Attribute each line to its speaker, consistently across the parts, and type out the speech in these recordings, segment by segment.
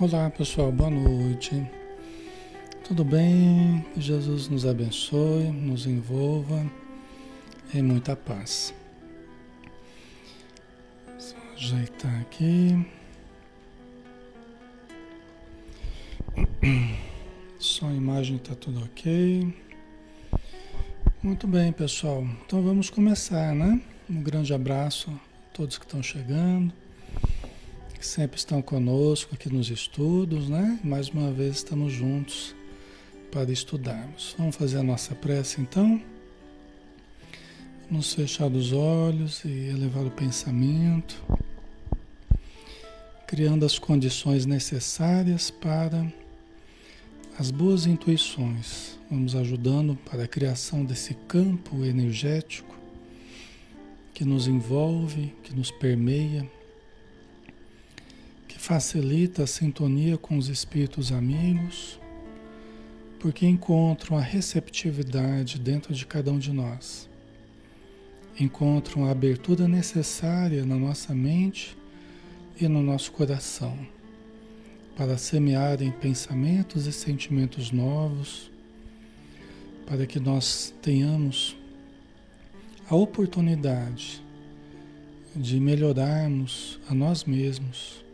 Speaker 1: Olá pessoal, boa noite. Tudo bem? Jesus nos abençoe, nos envolva em muita paz. Só ajeitar aqui. Só a imagem está tudo ok. Muito bem, pessoal. Então vamos começar, né? Um grande abraço a todos que estão chegando que sempre estão conosco aqui nos estudos, né? Mais uma vez estamos juntos para estudarmos. Vamos fazer a nossa prece então? Vamos fechar os olhos e elevar o pensamento, criando as condições necessárias para as boas intuições. Vamos ajudando para a criação desse campo energético que nos envolve, que nos permeia facilita a sintonia com os espíritos amigos, porque encontram a receptividade dentro de cada um de nós. Encontram a abertura necessária na nossa mente e no nosso coração para semearem pensamentos e sentimentos novos, para que nós tenhamos a oportunidade de melhorarmos a nós mesmos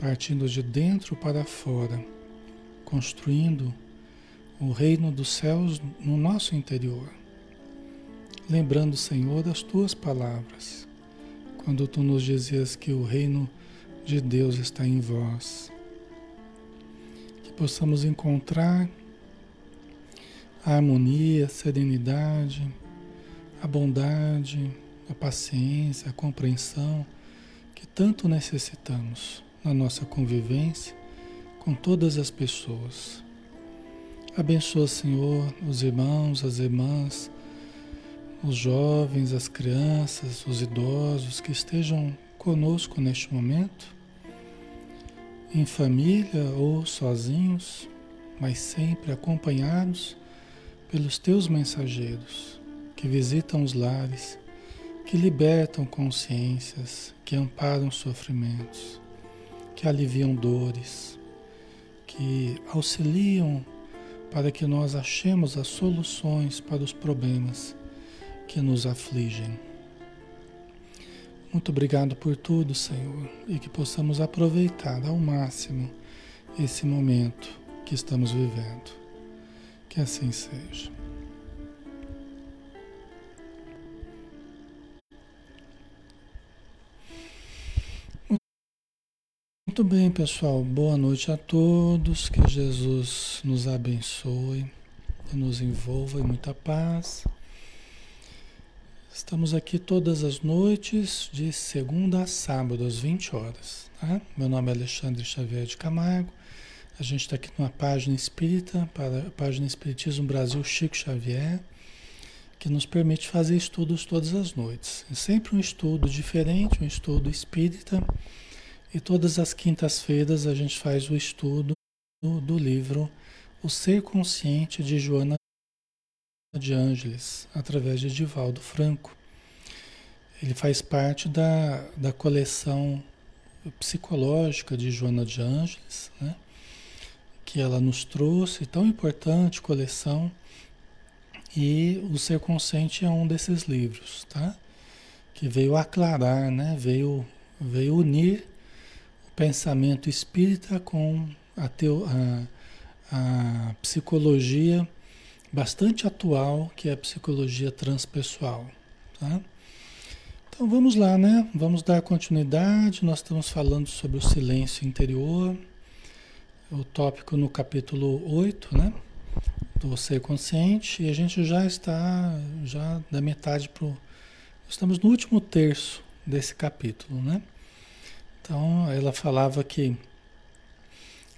Speaker 1: partindo de dentro para fora, construindo o reino dos céus no nosso interior. Lembrando, Senhor, as tuas palavras, quando tu nos dizias que o reino de Deus está em vós. Que possamos encontrar a harmonia, a serenidade, a bondade, a paciência, a compreensão que tanto necessitamos na nossa convivência com todas as pessoas. Abençoa, Senhor, os irmãos, as irmãs, os jovens, as crianças, os idosos que estejam conosco neste momento, em família ou sozinhos, mas sempre acompanhados pelos teus mensageiros que visitam os lares, que libertam consciências, que amparam sofrimentos que aliviam dores, que auxiliam para que nós achemos as soluções para os problemas que nos afligem. Muito obrigado por tudo, Senhor, e que possamos aproveitar ao máximo esse momento que estamos vivendo. Que assim seja. Muito bem, pessoal. Boa noite a todos. Que Jesus nos abençoe nos envolva em muita paz. Estamos aqui todas as noites, de segunda a sábado, às 20 horas. Tá? Meu nome é Alexandre Xavier de Camargo. A gente está aqui numa página espírita, para a página Espiritismo Brasil Chico Xavier, que nos permite fazer estudos todas as noites. É sempre um estudo diferente, um estudo espírita e todas as quintas-feiras a gente faz o estudo do, do, livro O Ser Consciente de Joana de Ângeles, através de Divaldo Franco. Ele faz parte da, da coleção psicológica de Joana de Ângeles, né? que ela nos trouxe, tão importante coleção, e o Ser Consciente é um desses livros, tá? Que veio aclarar, né? Veio, veio unir pensamento espírita com a, teo, a, a psicologia bastante atual, que é a psicologia transpessoal. Tá? Então vamos lá, né? Vamos dar continuidade. Nós estamos falando sobre o silêncio interior, o tópico no capítulo 8, né? Do ser consciente, e a gente já está já da metade para Estamos no último terço desse capítulo, né? Então, ela falava que,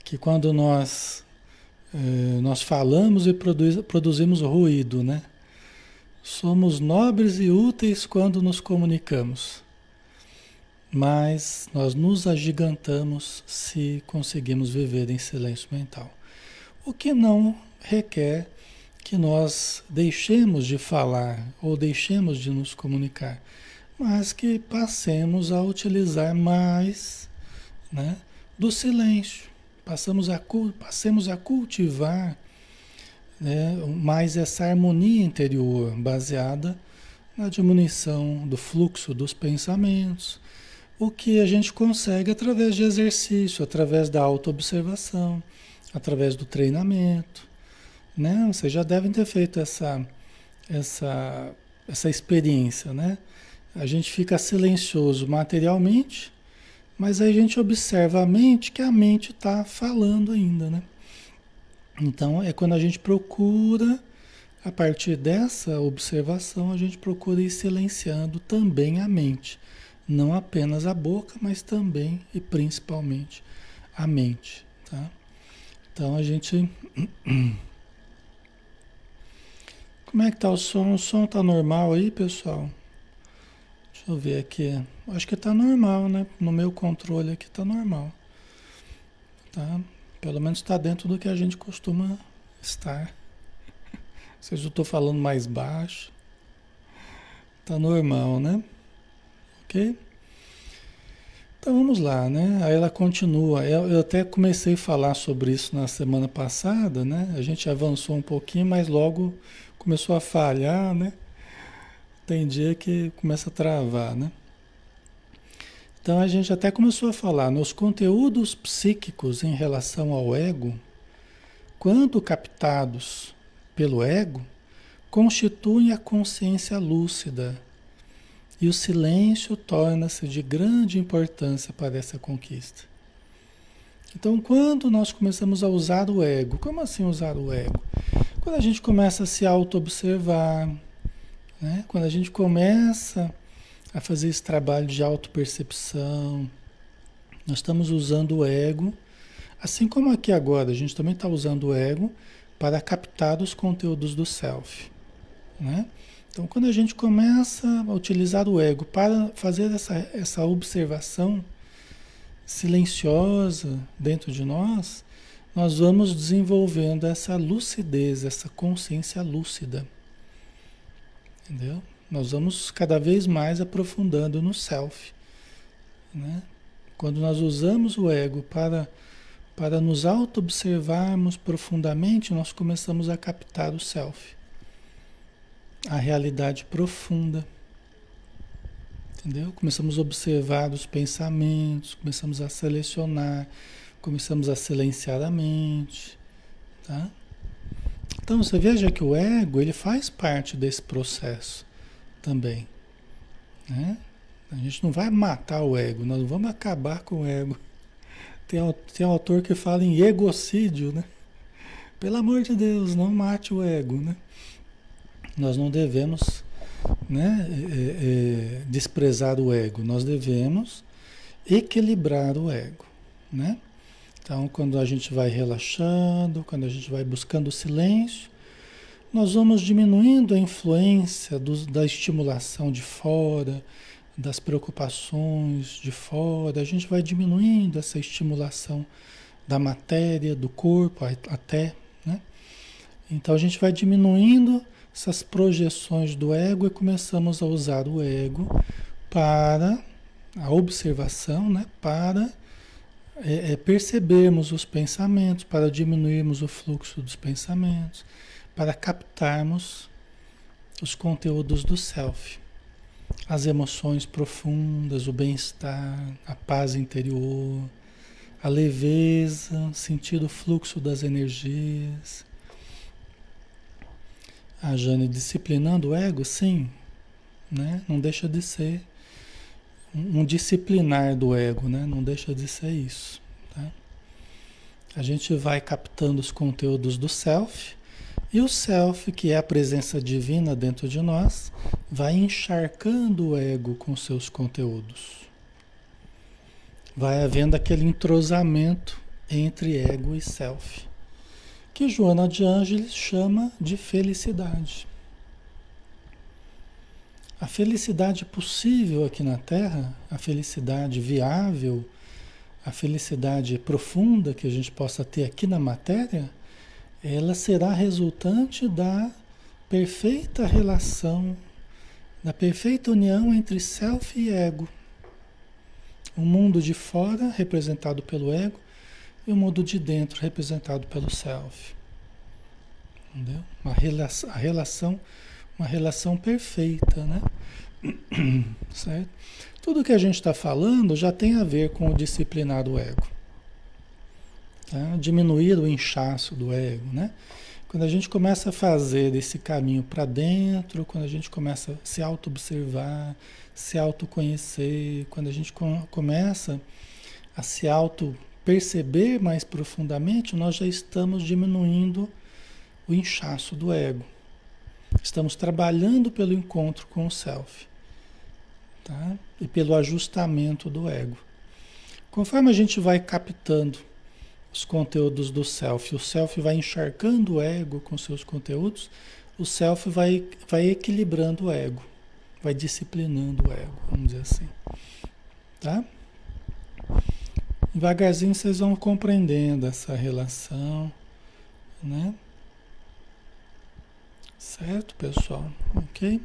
Speaker 1: que quando nós, eh, nós falamos e produz, produzimos ruído, né? Somos nobres e úteis quando nos comunicamos, mas nós nos agigantamos se conseguimos viver em silêncio mental. O que não requer que nós deixemos de falar ou deixemos de nos comunicar mas que passemos a utilizar mais né, do silêncio, passamos a, passemos a cultivar né, mais essa harmonia interior baseada na diminuição do fluxo dos pensamentos, o que a gente consegue através de exercício, através da autoobservação, através do treinamento. Né? Vocês já devem ter feito essa, essa, essa experiência, né? A gente fica silencioso materialmente, mas aí a gente observa a mente, que a mente está falando ainda, né? Então é quando a gente procura, a partir dessa observação, a gente procura ir silenciando também a mente. Não apenas a boca, mas também e principalmente a mente, tá? Então a gente Como é que tá o som? O som tá normal aí, pessoal? Deixa eu ver aqui. Acho que tá normal, né? No meu controle aqui tá normal. Tá? Pelo menos está dentro do que a gente costuma estar. Se eu estou falando mais baixo, tá normal, né? Ok? Então vamos lá, né? Aí ela continua. Eu, eu, até comecei a falar sobre isso na semana passada, né? A gente avançou um pouquinho, mas logo começou a falhar, né? Tem dia que começa a travar, né? Então a gente até começou a falar nos conteúdos psíquicos em relação ao ego, quando captados pelo ego, constituem a consciência lúcida e o silêncio torna-se de grande importância para essa conquista. Então, quando nós começamos a usar o ego, como assim usar o ego? Quando a gente começa a se auto-observar, né? quando a gente começa a fazer esse trabalho de auto-percepção, nós estamos usando o ego, assim como aqui agora, a gente também está usando o ego para captar os conteúdos do self. Né? Então, quando a gente começa a utilizar o ego para fazer essa, essa observação silenciosa dentro de nós, nós vamos desenvolvendo essa lucidez, essa consciência lúcida. Entendeu? Nós vamos cada vez mais aprofundando no self. Né? Quando nós usamos o ego para, para nos auto-observarmos profundamente, nós começamos a captar o self, a realidade profunda. Entendeu? Começamos a observar os pensamentos, começamos a selecionar Começamos a silenciar a mente, tá? Então você veja que o ego ele faz parte desse processo também, né? A gente não vai matar o ego, nós vamos acabar com o ego. Tem, tem autor que fala em egocídio, né? Pelo amor de Deus, não mate o ego, né? Nós não devemos né, é, é, desprezar o ego, nós devemos equilibrar o ego, né? Então, quando a gente vai relaxando, quando a gente vai buscando o silêncio, nós vamos diminuindo a influência do, da estimulação de fora, das preocupações de fora, a gente vai diminuindo essa estimulação da matéria, do corpo até, né? Então a gente vai diminuindo essas projeções do ego e começamos a usar o ego para a observação, né? Para é, é percebermos os pensamentos, para diminuirmos o fluxo dos pensamentos, para captarmos os conteúdos do self, as emoções profundas, o bem-estar, a paz interior, a leveza, sentir o fluxo das energias. A Jane disciplinando o ego, sim, né? não deixa de ser um disciplinar do ego, né? Não deixa de ser isso. Tá? A gente vai captando os conteúdos do self e o self, que é a presença divina dentro de nós, vai encharcando o ego com seus conteúdos. Vai havendo aquele entrosamento entre ego e self, que Joana de Ângeles chama de felicidade. A felicidade possível aqui na Terra, a felicidade viável, a felicidade profunda que a gente possa ter aqui na matéria, ela será resultante da perfeita relação, da perfeita união entre self e ego. O mundo de fora, representado pelo ego, e o mundo de dentro representado pelo self. Entendeu? Uma relação, a relação, uma relação perfeita, né? certo? Tudo que a gente está falando já tem a ver com o disciplinar do ego. Tá? Diminuir o inchaço do ego, né? Quando a gente começa a fazer esse caminho para dentro, quando a gente começa a se auto-observar, se autoconhecer, quando a gente começa a se auto-perceber mais profundamente, nós já estamos diminuindo o inchaço do ego. Estamos trabalhando pelo encontro com o self tá? e pelo ajustamento do ego. Conforme a gente vai captando os conteúdos do self, o self vai encharcando o ego com seus conteúdos, o self vai, vai equilibrando o ego, vai disciplinando o ego, vamos dizer assim. Tá? Devagarzinho vocês vão compreendendo essa relação, né? Certo, pessoal? Ok?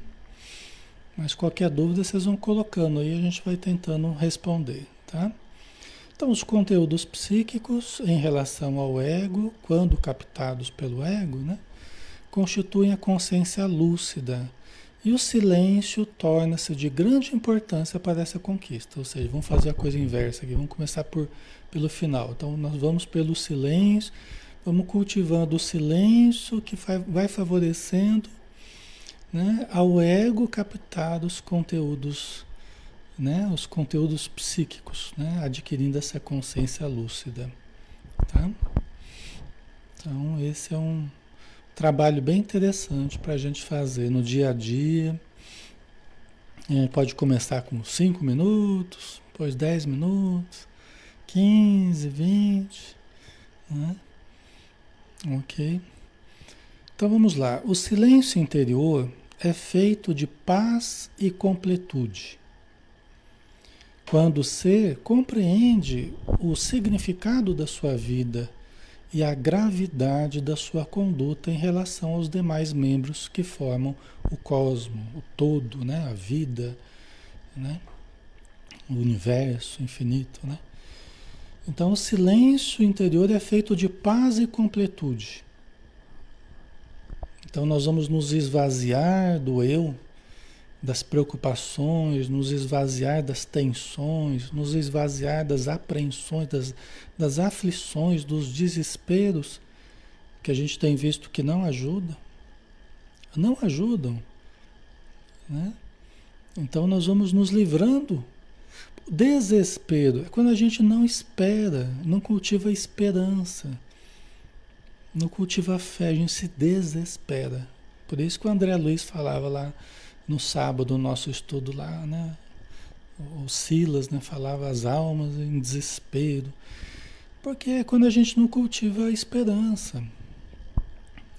Speaker 1: Mas qualquer dúvida vocês vão colocando aí, a gente vai tentando responder, tá? Então, os conteúdos psíquicos em relação ao ego, quando captados pelo ego, né, constituem a consciência lúcida. E o silêncio torna-se de grande importância para essa conquista. Ou seja, vamos fazer a coisa inversa aqui, vamos começar por, pelo final. Então, nós vamos pelo silêncio, vamos cultivando o silêncio que vai favorecendo né, ao ego captar os conteúdos, né, os conteúdos psíquicos, né, adquirindo essa consciência lúcida. Tá? Então, esse é um trabalho bem interessante para a gente fazer no dia a dia. Gente pode começar com 5 minutos, depois 10 minutos, 15, 20. Né? Ok? Então vamos lá. O silêncio interior é feito de paz e completude. Quando o ser compreende o significado da sua vida e a gravidade da sua conduta em relação aos demais membros que formam o cosmo, o todo, né? a vida, né? o universo infinito. Né? Então, o silêncio interior é feito de paz e completude. Então nós vamos nos esvaziar do eu, das preocupações, nos esvaziar das tensões, nos esvaziar das apreensões, das, das aflições, dos desesperos que a gente tem visto que não ajudam. Não ajudam. Né? Então nós vamos nos livrando. Desespero é quando a gente não espera, não cultiva esperança não cultiva fé, a gente se desespera. Por isso que o André Luiz falava lá no sábado, no nosso estudo lá, né? O Silas né, falava as almas em desespero. Porque é quando a gente não cultiva a esperança.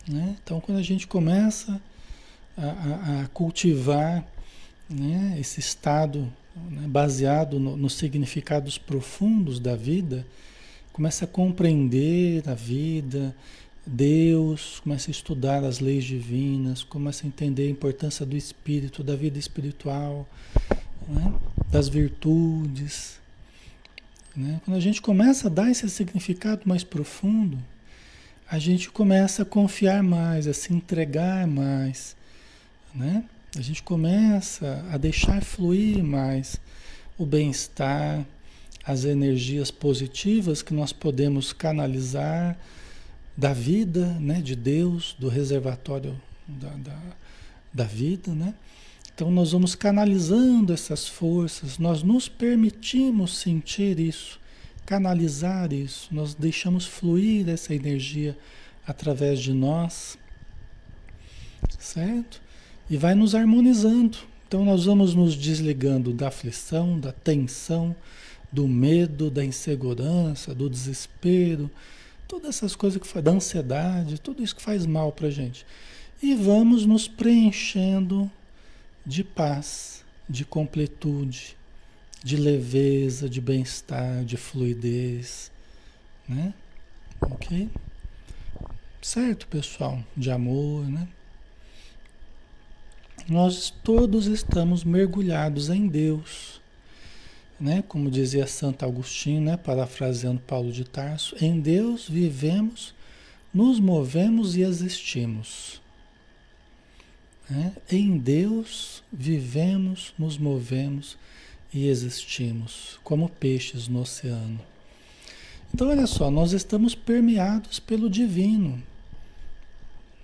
Speaker 1: Né? Então, quando a gente começa a, a, a cultivar né, esse estado né, baseado no, nos significados profundos da vida, começa a compreender a vida, Deus, começa a estudar as leis divinas, começa a entender a importância do espírito, da vida espiritual, né? das virtudes. Né? Quando a gente começa a dar esse significado mais profundo, a gente começa a confiar mais, a se entregar mais. Né? A gente começa a deixar fluir mais o bem-estar, as energias positivas que nós podemos canalizar da vida, né, de Deus, do reservatório da, da, da vida, né? Então nós vamos canalizando essas forças, nós nos permitimos sentir isso, canalizar isso, nós deixamos fluir essa energia através de nós, certo? E vai nos harmonizando. Então nós vamos nos desligando da aflição, da tensão, do medo, da insegurança, do desespero, Todas essas coisas que faz, da ansiedade, tudo isso que faz mal para gente. E vamos nos preenchendo de paz, de completude, de leveza, de bem-estar, de fluidez, né? Ok? Certo, pessoal? De amor, né? Nós todos estamos mergulhados em Deus. né? Como dizia Santo Agostinho, né? Parafraseando Paulo de Tarso, em Deus vivemos, nos movemos e existimos. Né? Em Deus vivemos, nos movemos e existimos, como peixes no oceano. Então, olha só, nós estamos permeados pelo divino.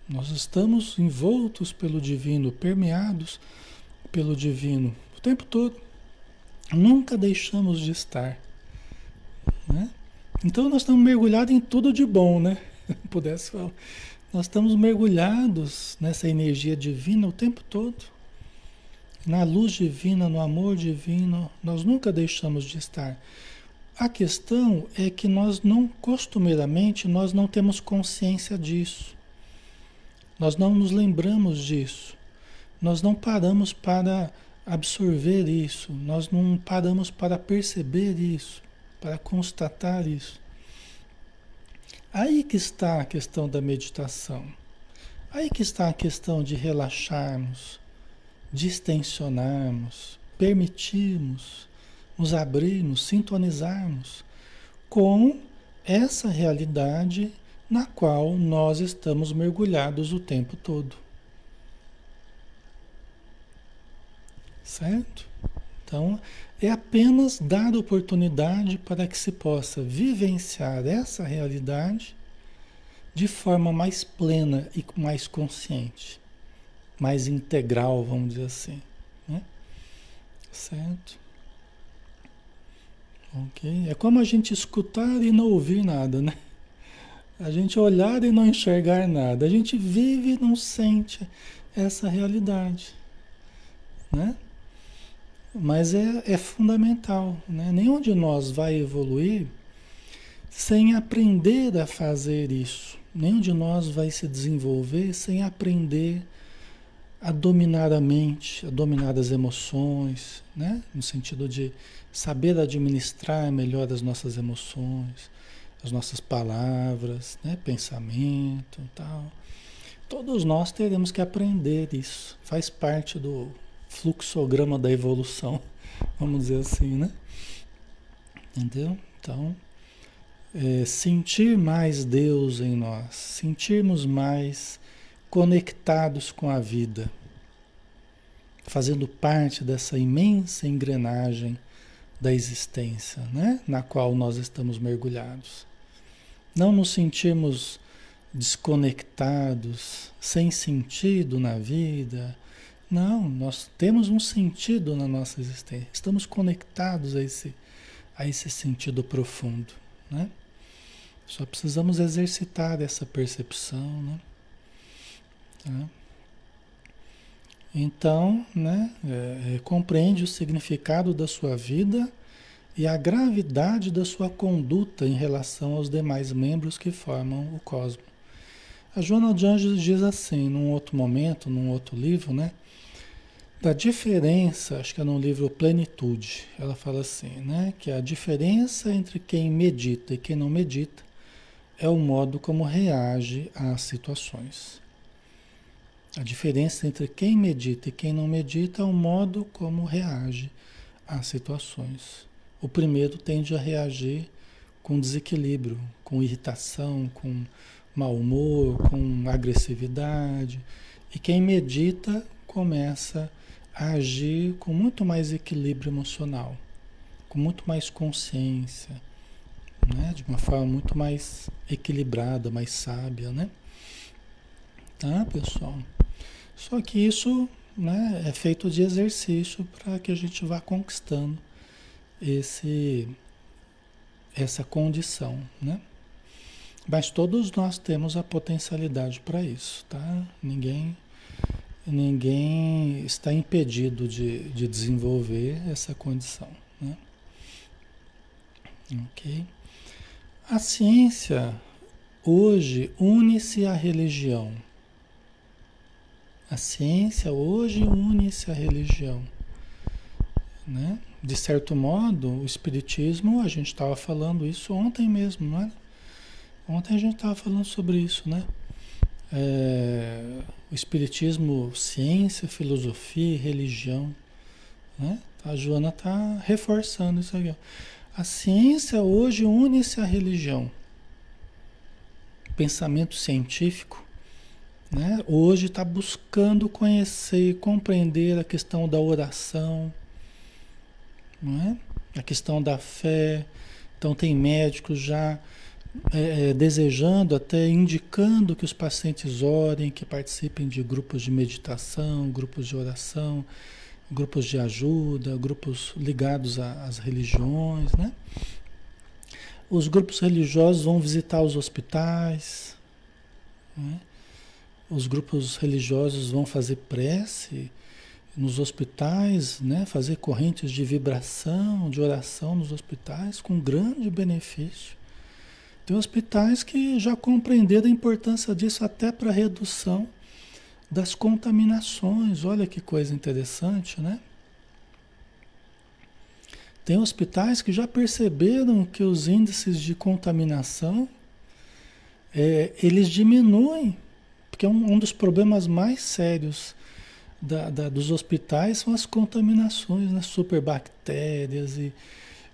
Speaker 1: Nós estamos envoltos pelo divino, permeados pelo divino o tempo todo. Nunca deixamos de estar. Né? Então, nós estamos mergulhados em tudo de bom, né? Pudesse falar. Nós estamos mergulhados nessa energia divina o tempo todo. Na luz divina, no amor divino, nós nunca deixamos de estar. A questão é que nós não, costumeiramente, nós não temos consciência disso. Nós não nos lembramos disso. Nós não paramos para absorver isso. Nós não paramos para perceber isso, para constatar isso. Aí que está a questão da meditação. Aí que está a questão de relaxarmos, distensionarmos, permitirmos nos abrirmos, sintonizarmos com essa realidade na qual nós estamos mergulhados o tempo todo. Certo? Então, é apenas dar oportunidade para que se possa vivenciar essa realidade de forma mais plena e mais consciente, mais integral, vamos dizer assim. Né? Certo? Ok? É como a gente escutar e não ouvir nada, né? A gente olhar e não enxergar nada. A gente vive e não sente essa realidade, né? Mas é, é fundamental, né? Nenhum de nós vai evoluir sem aprender a fazer isso. Nenhum de nós vai se desenvolver sem aprender a dominar a mente, a dominar as emoções, né? No sentido de saber administrar melhor as nossas emoções, as nossas palavras, né? pensamento tal. Todos nós teremos que aprender isso. Faz parte do fluxograma da evolução, vamos dizer assim, né? Entendeu? Então, é, sentir mais Deus em nós, sentirmos mais conectados com a vida, fazendo parte dessa imensa engrenagem da existência, né? na qual nós estamos mergulhados. Não nos sentirmos desconectados, sem sentido na vida. Não, nós temos um sentido na nossa existência. Estamos conectados a esse, a esse sentido profundo. Né? Só precisamos exercitar essa percepção. Né? Tá? Então, né, é, é, compreende o significado da sua vida e a gravidade da sua conduta em relação aos demais membros que formam o cosmo. A Joana de Anjos diz assim, num outro momento, num outro livro, né, da diferença, acho que é no livro Plenitude, ela fala assim, né, que a diferença entre quem medita e quem não medita é o modo como reage às situações. A diferença entre quem medita e quem não medita é o modo como reage às situações. O primeiro tende a reagir com desequilíbrio, com irritação, com mau humor, com agressividade. E quem medita começa a agir com muito mais equilíbrio emocional, com muito mais consciência, né? de uma forma muito mais equilibrada, mais sábia, né? Tá, pessoal? Só que isso né, é feito de exercício para que a gente vá conquistando esse, essa condição, né? Mas todos nós temos a potencialidade para isso, tá? Ninguém, ninguém está impedido de, de desenvolver essa condição, né? Ok? A ciência hoje une-se à religião a ciência hoje une-se à religião. Né? De certo modo, o Espiritismo, a gente estava falando isso ontem mesmo, não é? Ontem a gente estava falando sobre isso, né? É, o Espiritismo, ciência, filosofia e religião. Né? A Joana está reforçando isso aqui. A ciência hoje une-se à religião. Pensamento científico, né? hoje está buscando conhecer compreender a questão da oração, não é? a questão da fé. Então, tem médicos já é, é, desejando, até indicando que os pacientes orem, que participem de grupos de meditação, grupos de oração, grupos de ajuda, grupos ligados às religiões, né? Os grupos religiosos vão visitar os hospitais, né? os grupos religiosos vão fazer prece nos hospitais, né? fazer correntes de vibração, de oração nos hospitais, com grande benefício. Tem hospitais que já compreenderam a importância disso até para redução das contaminações. Olha que coisa interessante, né? Tem hospitais que já perceberam que os índices de contaminação é, eles diminuem, porque um, um dos problemas mais sérios da, da, dos hospitais são as contaminações, né? superbactérias e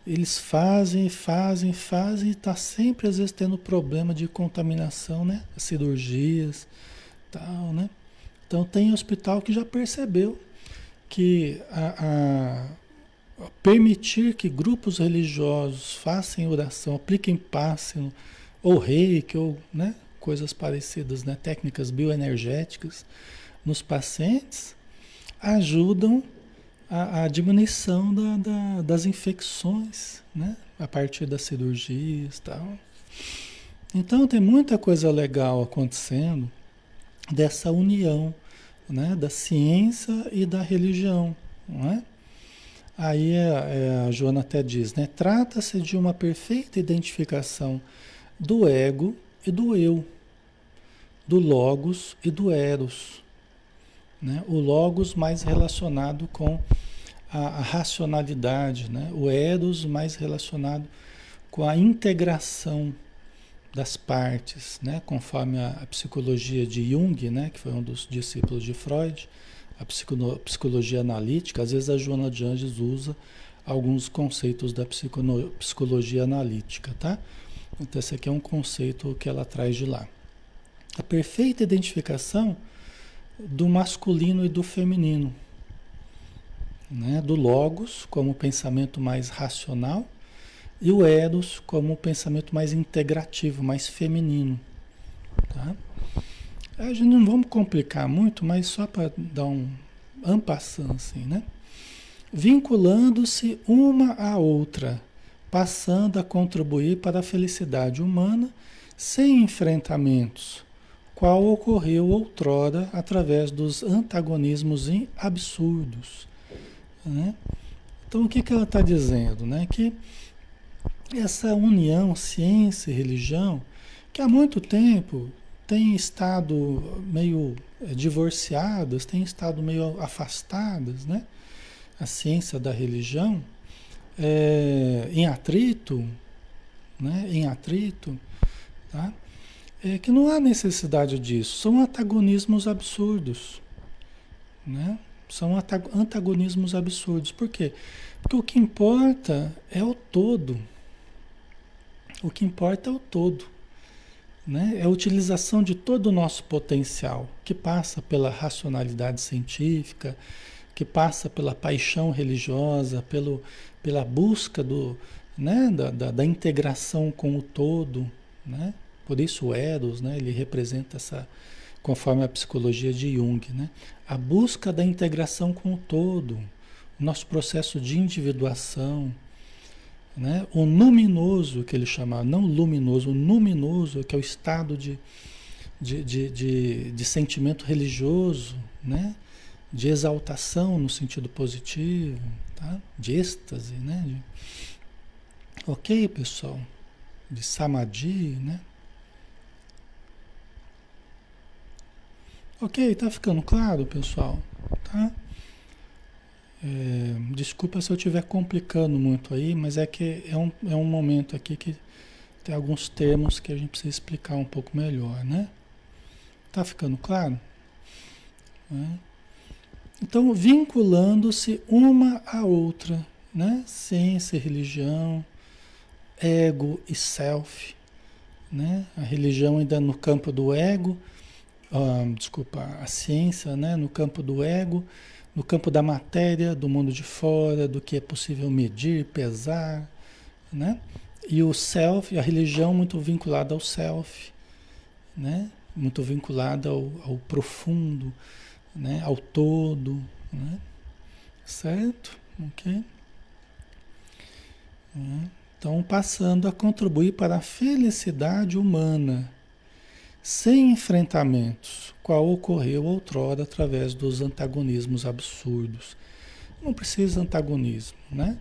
Speaker 1: eles fazem, fazem, fazem e está sempre às vezes tendo problema de contaminação, né? Cirurgias, tal, né? Então tem hospital que já percebeu que a, a permitir que grupos religiosos façam oração, apliquem passe ou reiki ou né, coisas parecidas, né, técnicas bioenergéticas nos pacientes, ajudam a, a diminuição da, da, das infecções, né, a partir das cirurgias e tal. Então tem muita coisa legal acontecendo dessa união né, da ciência e da religião. Não é? Aí a, é, é, a Joana até diz, né? Trata-se de uma perfeita identificação do ego e do eu, do logos e do eros. Né? O logos mais relacionado com a, a racionalidade, né? o eros mais relacionado com a integração das partes, né? conforme a, a, psicologia de Jung, né? que foi um dos discípulos de Freud, a psicologia analítica, às vezes a Joana de Anges usa alguns conceitos da psicologia analítica, tá? Então esse aqui é um conceito que ela traz de lá. A perfeita identificação do masculino e do feminino, né? do logos como pensamento mais racional e o Eros como pensamento mais integrativo, mais feminino. Tá? A gente não vamos complicar muito, mas só para dar um ampassão assim, né? Vinculando-se uma à outra, passando a contribuir para a felicidade humana sem enfrentamentos, qual ocorreu outrora através dos antagonismos absurdos. Né? Então, o que, que ela está dizendo? Né? Que essa união ciência e religião, que há muito tempo tem estado meio eh, divorciadas, tem estado meio afastadas, né? A ciência da religião, é, em atrito, né? Em atrito, tá? É que não há necessidade disso. São antagonismos absurdos, né? São antagonismos absurdos. Por quê? Porque o que importa é o todo. O que importa é o todo. Né? É a utilização de todo o nosso potencial, que passa pela racionalidade científica, que passa pela paixão religiosa, pelo, pela busca do, né? da, da, da integração com o todo. Né? Por isso o Eros, né? ele representa essa, conforme a psicologia de Jung, né? a busca da integração com o todo, o nosso processo de individuação, né? O luminoso, que ele chama, não luminoso, o luminoso, que é o estado de, de, de, de, de sentimento religioso, né? de exaltação no sentido positivo, tá? de êxtase, né? De... Ok, pessoal? De samadhi, né? Ok, tá ficando claro, pessoal? Tá? É, desculpa se eu estiver complicando muito aí, mas é que é um, é um momento aqui que tem alguns termos que a gente precisa explicar um pouco melhor, né? Tá ficando claro? É. Então, vinculando-se uma à outra, né? Ciência religião, ego e self, né? A religião ainda no campo do ego, uh, desculpa, a ciência, né? No campo do ego, no campo da matéria, do mundo de fora, do que é possível medir, pesar, né? E o self, a religião muito vinculada ao self, né? Muito vinculada ao, ao profundo, né? ao todo, né? certo? Ok? Então, passando a contribuir para a felicidade humana, sem enfrentamentos, qual ocorreu outrora através dos antagonismos absurdos. Não precisa antagonismo, né?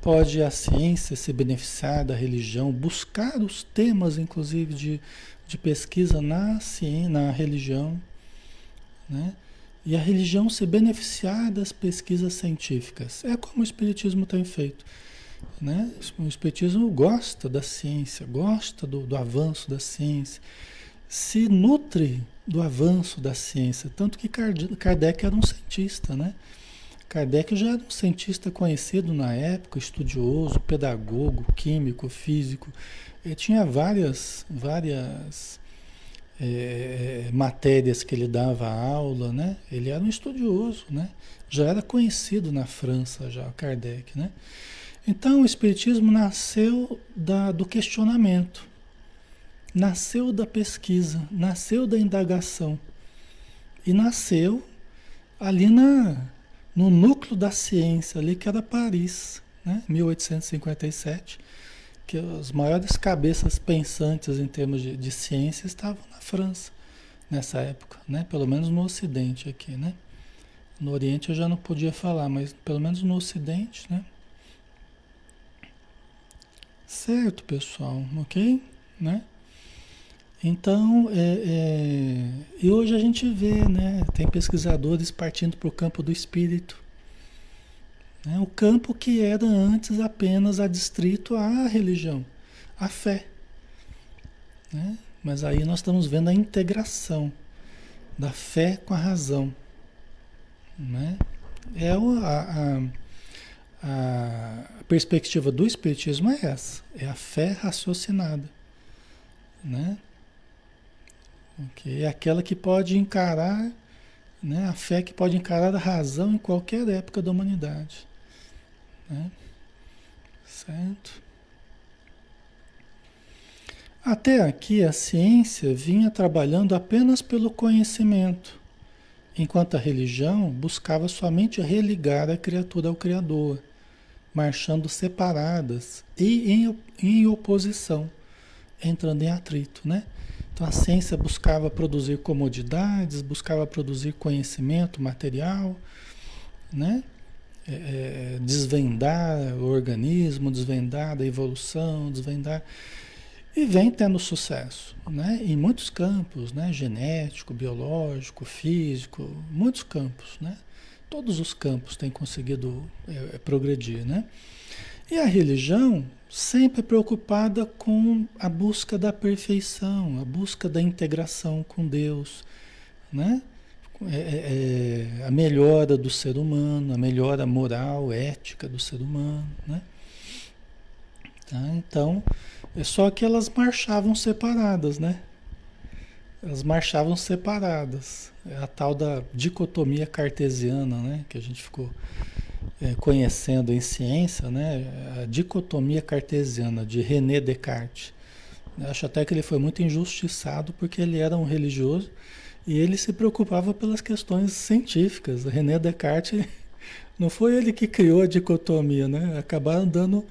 Speaker 1: Pode a ciência se beneficiar da religião, buscar os temas, inclusive, de, de pesquisa na ciência, na religião, né? E a religião se beneficiar das pesquisas científicas. É como o Espiritismo tem feito. Né? O Espiritismo gosta da ciência, gosta do, do avanço da ciência, se nutre do avanço da ciência. Tanto que Kardec era um cientista, né? Kardec já era um cientista conhecido na época, estudioso, pedagogo, químico, físico. Ele tinha várias, várias é, matérias que ele dava aula, né? Ele era um estudioso, né? Já era conhecido na França, já Kardec, né? Então o Espiritismo nasceu da, do questionamento, nasceu da pesquisa, nasceu da indagação e nasceu ali na, no núcleo da ciência, ali que era Paris, né? 1857 que as maiores cabeças pensantes em termos de, de ciência estavam na França nessa época, né? Pelo menos no Ocidente aqui, né? No Oriente eu já não podia falar, mas pelo menos no Ocidente, né? Certo, pessoal, ok? Né? Então, é, é, e hoje a gente vê, né? Tem pesquisadores partindo para o campo do espírito, né? O campo que era antes apenas adstrito à religião, à fé. Né? Mas aí nós estamos vendo a integração da fé com a razão. Né? É a, a, a perspectiva do Espiritismo é essa, é a fé raciocinada. Né? Okay? É aquela que pode encarar, né? a fé que pode encarar a razão em qualquer época da humanidade. Né? Certo? Até aqui a ciência vinha trabalhando apenas pelo conhecimento, enquanto a religião buscava somente religar a criatura ao Criador, marchando separadas e em, em oposição, entrando em atrito, né? Então a ciência buscava produzir comodidades, buscava produzir conhecimento material, né? É, é, desvendar o organismo, desvendar a evolução, desvendar. E vem tendo sucesso, né? Em muitos campos, né? Genético, biológico, físico, muitos campos, né? Todos os campos têm conseguido é, é progredir, né? E a religião sempre preocupada com a busca da perfeição, a busca da integração com Deus, né? É, é, é, a melhora do ser humano, a melhora moral, ética do ser humano, né? Tá? Então, é só que elas marchavam separadas, né? Elas marchavam separadas. É a tal da dicotomia cartesiana, né? Que a gente ficou conhecendo em ciência, né? A dicotomia cartesiana de René Descartes. Eu acho até que ele foi muito injustiçado porque ele era um religioso e ele se preocupava pelas questões científicas. René Descartes não foi ele que criou a dicotomia, né? Acabaram dando,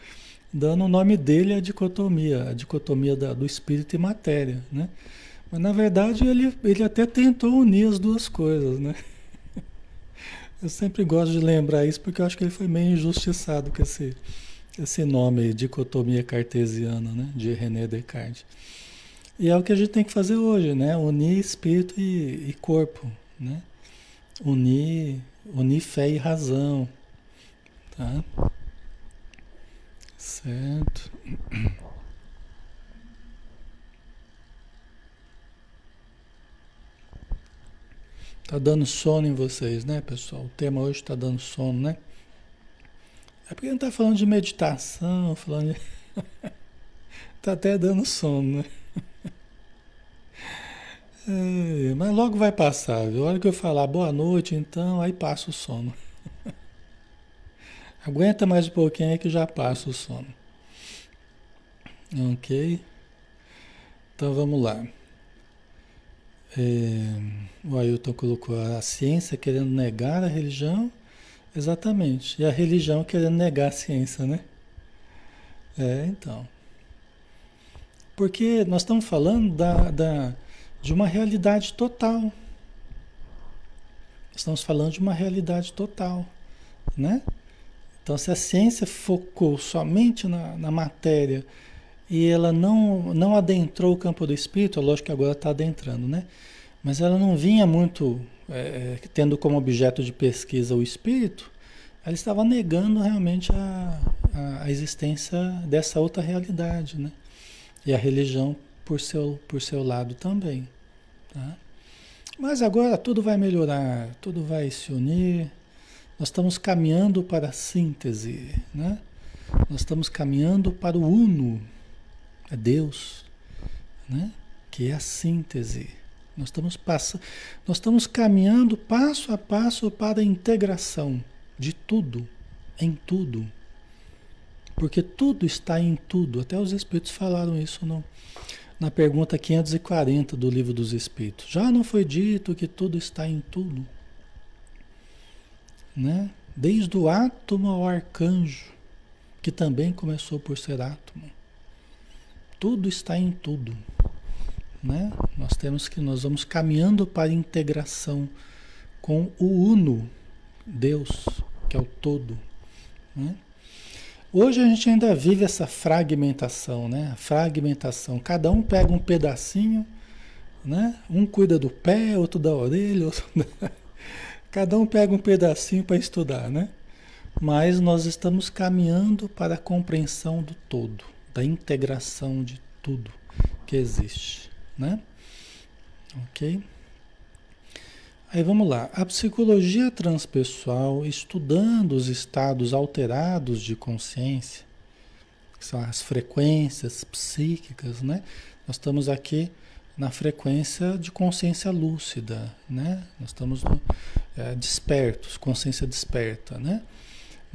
Speaker 1: dando o nome dele à dicotomia, a dicotomia da, do espírito e matéria, né? Mas na verdade ele, ele até tentou unir as duas coisas, né? Eu sempre gosto de lembrar isso porque eu acho que ele foi meio injustiçado com esse, esse nome, dicotomia cartesiana, né? De René Descartes. E é o que a gente tem que fazer hoje, né? Unir espírito e, e corpo, né? Unir, unir fé e razão, tá? Certo. Tá dando sono em vocês, né, pessoal? O tema hoje está dando sono, né? É porque gente tá falando de meditação, falando de... tá até dando sono, né? É, mas logo vai passar, viu? A hora que eu falar boa noite, então, aí passa o sono. Aguenta mais um pouquinho aí que já passa o sono. Ok? Então vamos lá. É, o Ailton colocou a ciência querendo negar a religião. Exatamente. E a religião querendo negar a ciência, né? É, então. Porque nós estamos falando da, da, de uma realidade total. Estamos falando de uma realidade total, né? Então, se a ciência focou somente na, na matéria e ela não, não adentrou o campo do espírito, lógico que agora está adentrando, né? Mas ela não vinha muito é, tendo como objeto de pesquisa o espírito, ela estava negando realmente a, a, a existência dessa outra realidade, né? E a religião por seu, por seu lado também. Tá? Mas agora tudo vai melhorar, tudo vai se unir, nós estamos caminhando para a síntese, né? Nós estamos caminhando para o uno, é Deus, né? Que é a síntese. Nós estamos passando, nós estamos caminhando passo a passo para a integração de tudo, em tudo. Porque tudo está em tudo. Até os espíritos falaram isso no, na pergunta 540 do Livro dos Espíritos. Já não foi dito que tudo está em tudo? né? Desde o átomo ao arcanjo, que também começou por ser átomo. Tudo está em tudo, né? Nós temos que nós vamos caminhando para a integração com o uno, Deus, que é o todo, né? Hoje a gente ainda vive essa fragmentação, né? Fragmentação. Cada um pega um pedacinho, né? Um cuida do pé, outro da orelha, outro da... Cada um pega um pedacinho para estudar, né? Mas nós estamos caminhando para a compreensão do todo, da integração de tudo que existe, né? Ok? Aí vamos lá. A psicologia transpessoal, estudando os estados alterados de consciência, que são as frequências psíquicas, né? Nós estamos aqui na frequência de consciência lúcida, né? Nós estamos é, despertos, consciência desperta, né?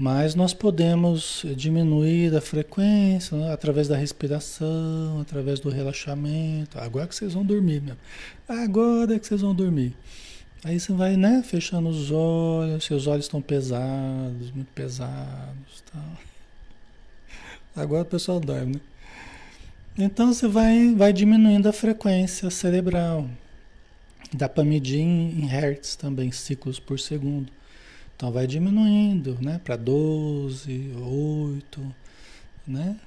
Speaker 1: Mas nós podemos diminuir a frequência né? através da respiração, através do relaxamento. Agora que vocês vão dormir mesmo. Agora que vocês vão dormir. Aí você vai, né, fechando os olhos, seus olhos estão pesados, muito pesados. Agora o pessoal dorme, né? Então você vai, vai diminuindo a frequência cerebral. Dá para medir em, hertz também, ciclos por segundo. Então vai diminuindo, né? Para 12, 8, né?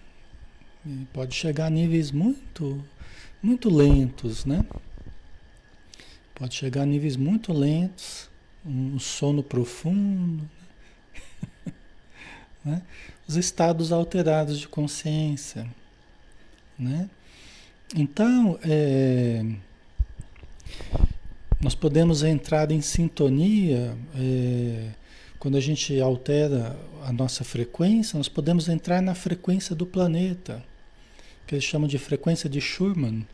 Speaker 1: E pode chegar a níveis muito, muito lentos, né? Pode chegar a níveis muito lentos, um sono profundo, né? Os estados alterados de consciência. Né? Então, é, nós podemos entrar em sintonia, é, quando a gente altera a nossa frequência, nós podemos entrar na frequência do planeta, que eles chamam de frequência de Schumann.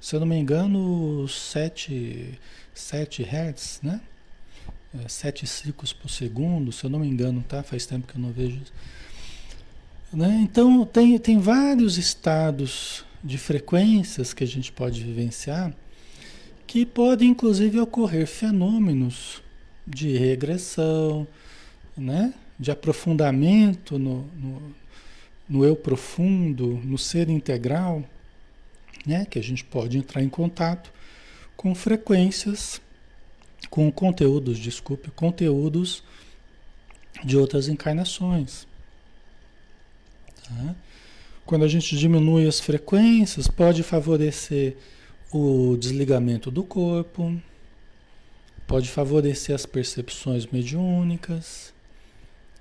Speaker 1: Se eu não me engano, 7, 7 Hz, né? 7 é, ciclos por segundo, se eu não me engano, tá? Faz tempo que eu não vejo isso. Né? Então, tem, tem vários estados de frequências que a gente pode vivenciar que podem, inclusive, ocorrer fenômenos de regressão, né? de aprofundamento no, no, no eu profundo, no ser integral, né? que a gente pode entrar em contato com frequências, com conteúdos, desculpe, conteúdos de outras encarnações. Tá? Quando a gente diminui as frequências, pode favorecer o desligamento do corpo, pode favorecer as percepções mediúnicas,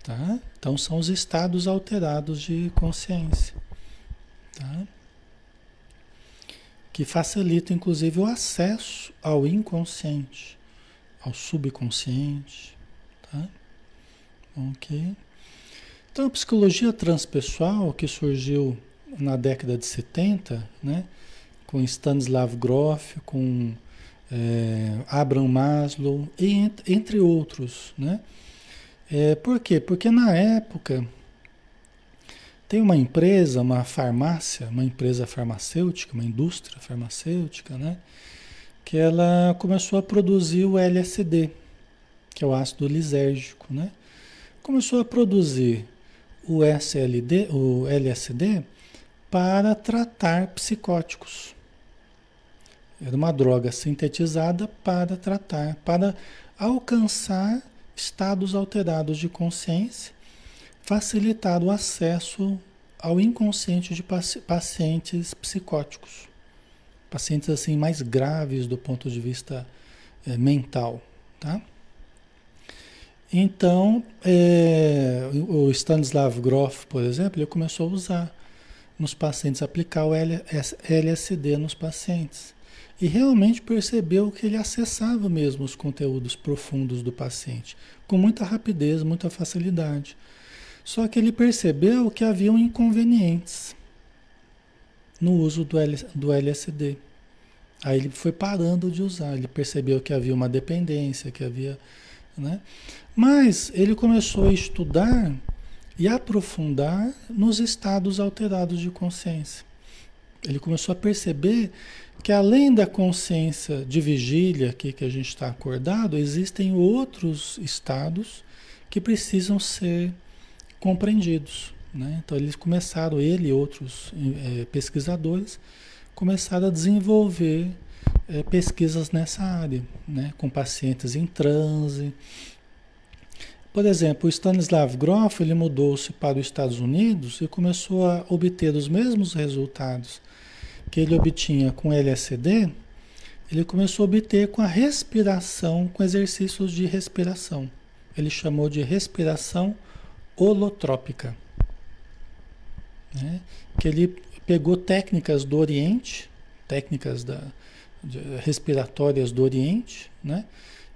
Speaker 1: tá? Então são os estados alterados de consciência, tá? Que facilitam inclusive o acesso ao inconsciente, ao subconsciente, tá? Ok. Então, a psicologia transpessoal, que surgiu na década de 70, né, com Stanislav Grof, com é, Abraham Maslow, e entre outros. Né? É, por quê? Porque na época tem uma empresa, uma farmácia, uma empresa farmacêutica, uma indústria farmacêutica, né? que ela começou a produzir o LSD, que é o ácido lisérgico. Né? Começou a produzir o SLD, o LSD, para tratar psicóticos. Era uma droga sintetizada para tratar, para alcançar estados alterados de consciência, facilitar o acesso ao inconsciente de pacientes psicóticos, pacientes assim mais graves do ponto de vista é, mental, tá? Então, é, o Stanislav Grof, por exemplo, ele começou a usar nos pacientes, aplicar o LSD nos pacientes. E realmente percebeu que ele acessava mesmo os conteúdos profundos do paciente, com muita rapidez, muita facilidade. Só que ele percebeu que haviam inconvenientes no uso do, do LSD. Aí ele foi parando de usar, ele percebeu que havia uma dependência, que havia né? Mas ele começou a estudar e aprofundar nos estados alterados de consciência. Ele começou a perceber que além da consciência de vigília aqui que a gente está acordado, existem outros estados que precisam ser compreendidos. Né? Então eles começaram, ele e outros é, pesquisadores, começaram a desenvolver é, pesquisas nessa área, né, com pacientes em transe. Por exemplo, o Stanislav Grof ele mudou-se para os Estados Unidos e começou a obter os mesmos resultados que ele obtinha com LSD, ele começou a obter com a respiração, com exercícios de respiração. Ele chamou de respiração holotrópica. Né? Que ele pegou técnicas do Oriente, técnicas da, respiratórias do Oriente, né?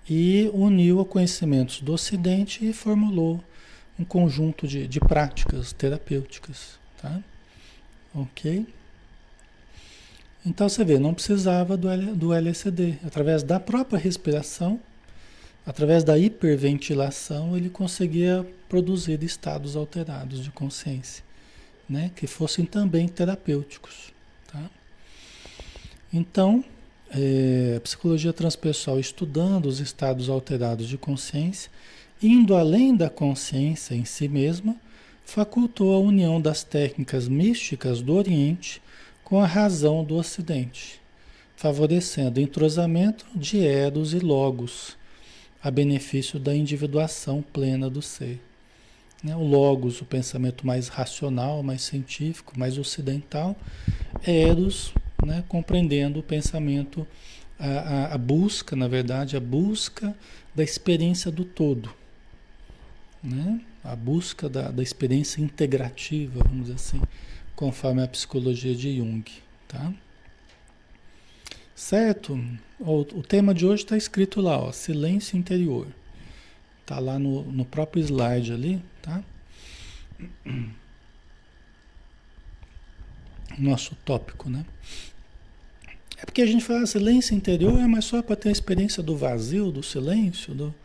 Speaker 1: e uniu a conhecimentos do Ocidente e formulou um conjunto de, de práticas terapêuticas. Tá? Ok? Então você vê, não precisava do, L, do LSD. Através da própria respiração, através da hiperventilação, ele conseguia produzir estados alterados de consciência, né? que fossem também terapêuticos. Tá? Então, é, psicologia transpessoal estudando os estados alterados de consciência, indo além da consciência em si mesma, facultou a união das técnicas místicas do Oriente com a razão do Ocidente, favorecendo o entrosamento de Eros e Logos, a benefício da individuação plena do ser. Né, o Logos, o pensamento mais racional, mais científico, mais ocidental, Eros né? compreendendo o pensamento, a, a, a, busca, na verdade, a busca da experiência do todo, né? a busca da, da experiência integrativa, vamos dizer assim, conforme a psicologia de Jung. Tá? Certo? O, o tema de hoje está escrito lá, ó, silêncio interior. Está lá no, no próprio slide ali, tá? Nosso tópico, né? É porque a gente fala silêncio interior, é mas só para ter a experiência do vazio, do silêncio. Do...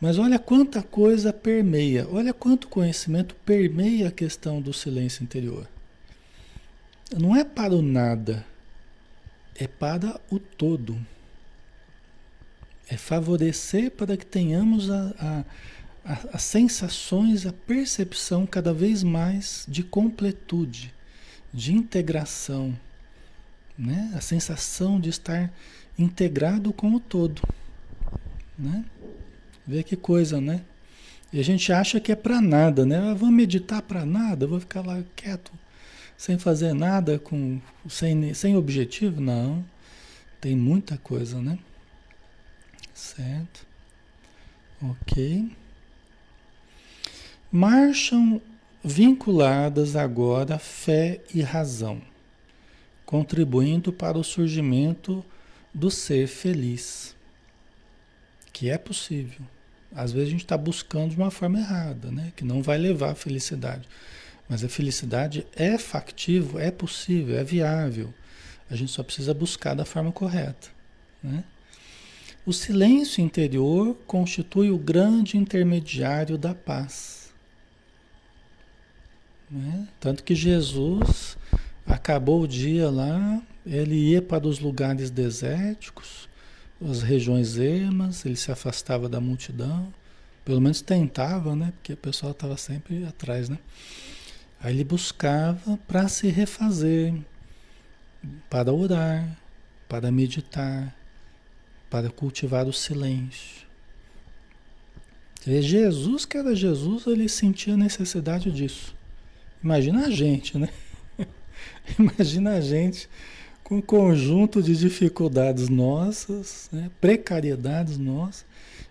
Speaker 1: Mas olha quanta coisa permeia, olha quanto conhecimento permeia a questão do silêncio interior. Não é para o nada, é para o todo. É favorecer para que tenhamos a, a, a, as sensações, a percepção cada vez mais de completude, de integração né? A sensação de estar integrado com o todo, né? Vê que coisa, né? E a gente acha que é para nada, né? Ah, vou meditar para nada, vou ficar lá quieto, sem fazer nada, com sem, sem objetivo? Não. Tem muita coisa, né? Certo. Ok. Marcham vinculadas agora fé e razão contribuindo para o surgimento do ser feliz. que é possível. Às vezes a gente está buscando de uma forma errada, né? que não vai levar à felicidade. Mas a felicidade é factível, é possível, é viável. A gente só precisa buscar da forma correta. Né? O silêncio interior constitui o grande intermediário da paz. Né? Tanto que Jesus acabou o dia lá, ele ia para os lugares desérticos, as regiões ermas, ele se afastava da multidão, pelo menos tentava, né? Porque o pessoal estava sempre atrás, né? Aí ele buscava para se refazer, para orar, para meditar, para cultivar o silêncio. Jesus, que era Jesus, ele sentia necessidade disso. Imagina a gente, né? Imagina a gente com um conjunto de dificuldades nossas, né? precariedades nossas.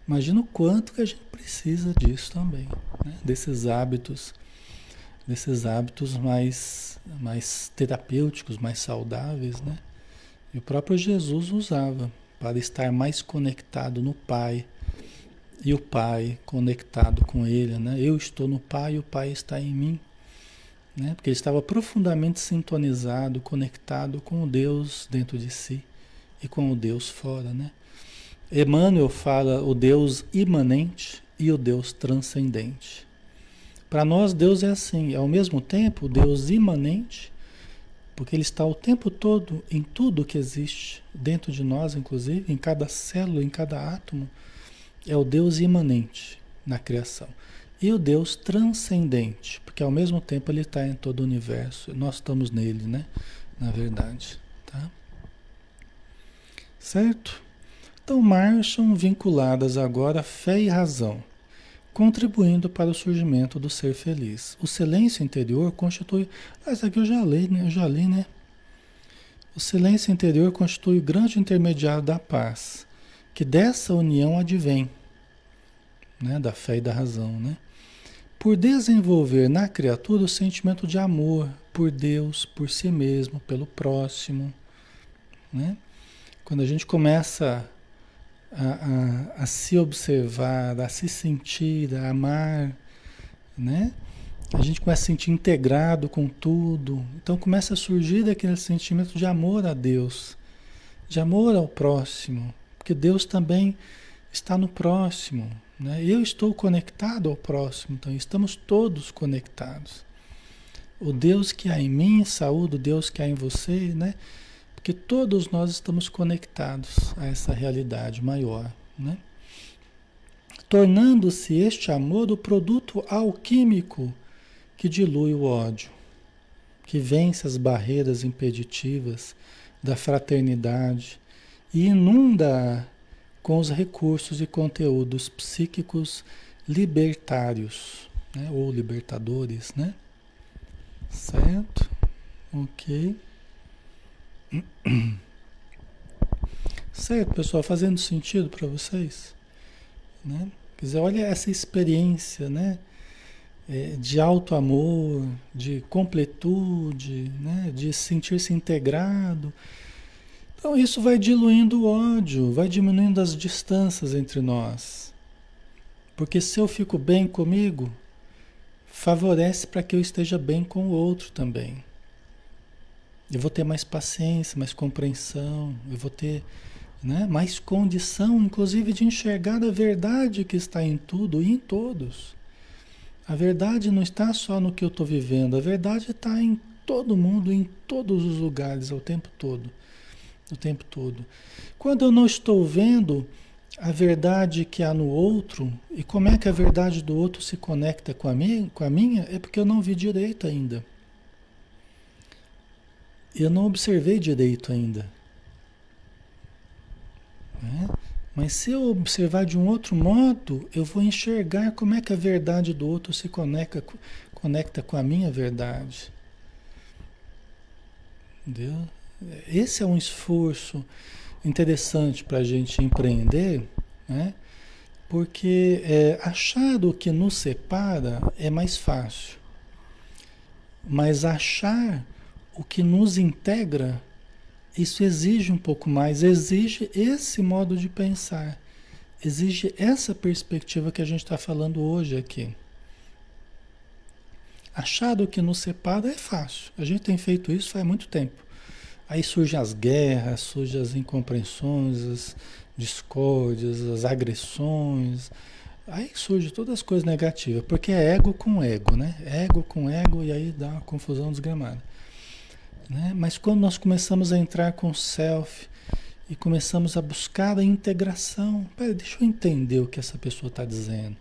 Speaker 1: Imagina o quanto que a gente precisa disso também, né? desses hábitos, desses hábitos mais, mais terapêuticos, mais saudáveis, né? E o próprio Jesus usava para estar mais conectado no Pai e o Pai conectado com ele, né? Eu estou no Pai e o Pai está em mim, né? Porque ele estava profundamente sintonizado, conectado com o Deus dentro de si e com o Deus fora, né? Emmanuel fala o Deus imanente e o Deus transcendente. Para nós, Deus é assim, ao mesmo tempo Deus imanente porque ele está o tempo todo em tudo que existe, dentro de nós, inclusive, em cada célula, em cada átomo. É o Deus imanente na criação. E o Deus transcendente, porque ao mesmo tempo ele está em todo o universo. Nós estamos nele, né? Na verdade. Tá? Certo? Então marcham vinculadas agora fé e razão contribuindo para o surgimento do ser feliz. O silêncio interior constitui. Ah, isso aqui eu já li, né? Eu já li, né? O silêncio interior constitui o grande intermediário da paz, que dessa união advém, né? da fé e da razão, né? Por desenvolver na criatura o sentimento de amor por Deus, por si mesmo, pelo próximo, né? Quando a gente começa a, a, se observar, a se sentir, a amar, né? A gente começa a se sentir integrado com tudo. Então começa a surgir aquele sentimento de amor a Deus, de amor ao próximo, porque Deus também está no próximo, né? Eu estou conectado ao próximo, então estamos todos conectados. O Deus que há em mim, saúde o Deus que há em você, né? Porque todos nós estamos conectados a essa realidade maior, né? Tornando-se este amor o produto alquímico que dilui o ódio, que vence as barreiras impeditivas da fraternidade e inunda com os recursos e conteúdos psíquicos libertários, né? ou libertadores, né? Certo? Ok. Certo, pessoal, fazendo sentido para vocês? Né? Quer dizer, olha essa experiência, né? É, de alto amor, de completude, né? de sentir-se integrado. Então isso vai diluindo o ódio, vai diminuindo as distâncias entre nós. Porque se eu fico bem comigo, favorece para que eu esteja bem com o outro também. Eu vou ter mais paciência, mais compreensão, eu vou ter né, mais condição, inclusive, de enxergar a verdade que está em tudo e em todos. A verdade não está só no que eu estou vivendo, a verdade está em todo mundo, em todos os lugares, o tempo todo. O tempo todo. Quando eu não estou vendo a verdade que há no outro, e como é que a verdade do outro se conecta com a minha, com a minha é porque eu não vi direito ainda eu não observei direito ainda. Né? Mas se eu observar de um outro modo, eu vou enxergar como é que a verdade do outro se conecta, conecta com a minha verdade. Entendeu? Esse é um esforço interessante para a gente empreender, né? porque é, achar o que nos separa é mais fácil. Mas achar o que nos integra, isso exige um pouco mais, exige esse modo de pensar, exige essa perspectiva que a gente está falando hoje aqui. Achar o que nos separa é fácil. A gente tem feito isso faz muito tempo. Aí surgem as guerras, surgem as incompreensões, as discórdias, as agressões. Aí surgem todas as coisas negativas, porque é ego com ego, né? Ego com ego e aí dá uma confusão desgramada. Né? Mas quando nós começamos a entrar com o self e começamos a buscar a integração, pera, deixa eu entender o que essa pessoa está dizendo.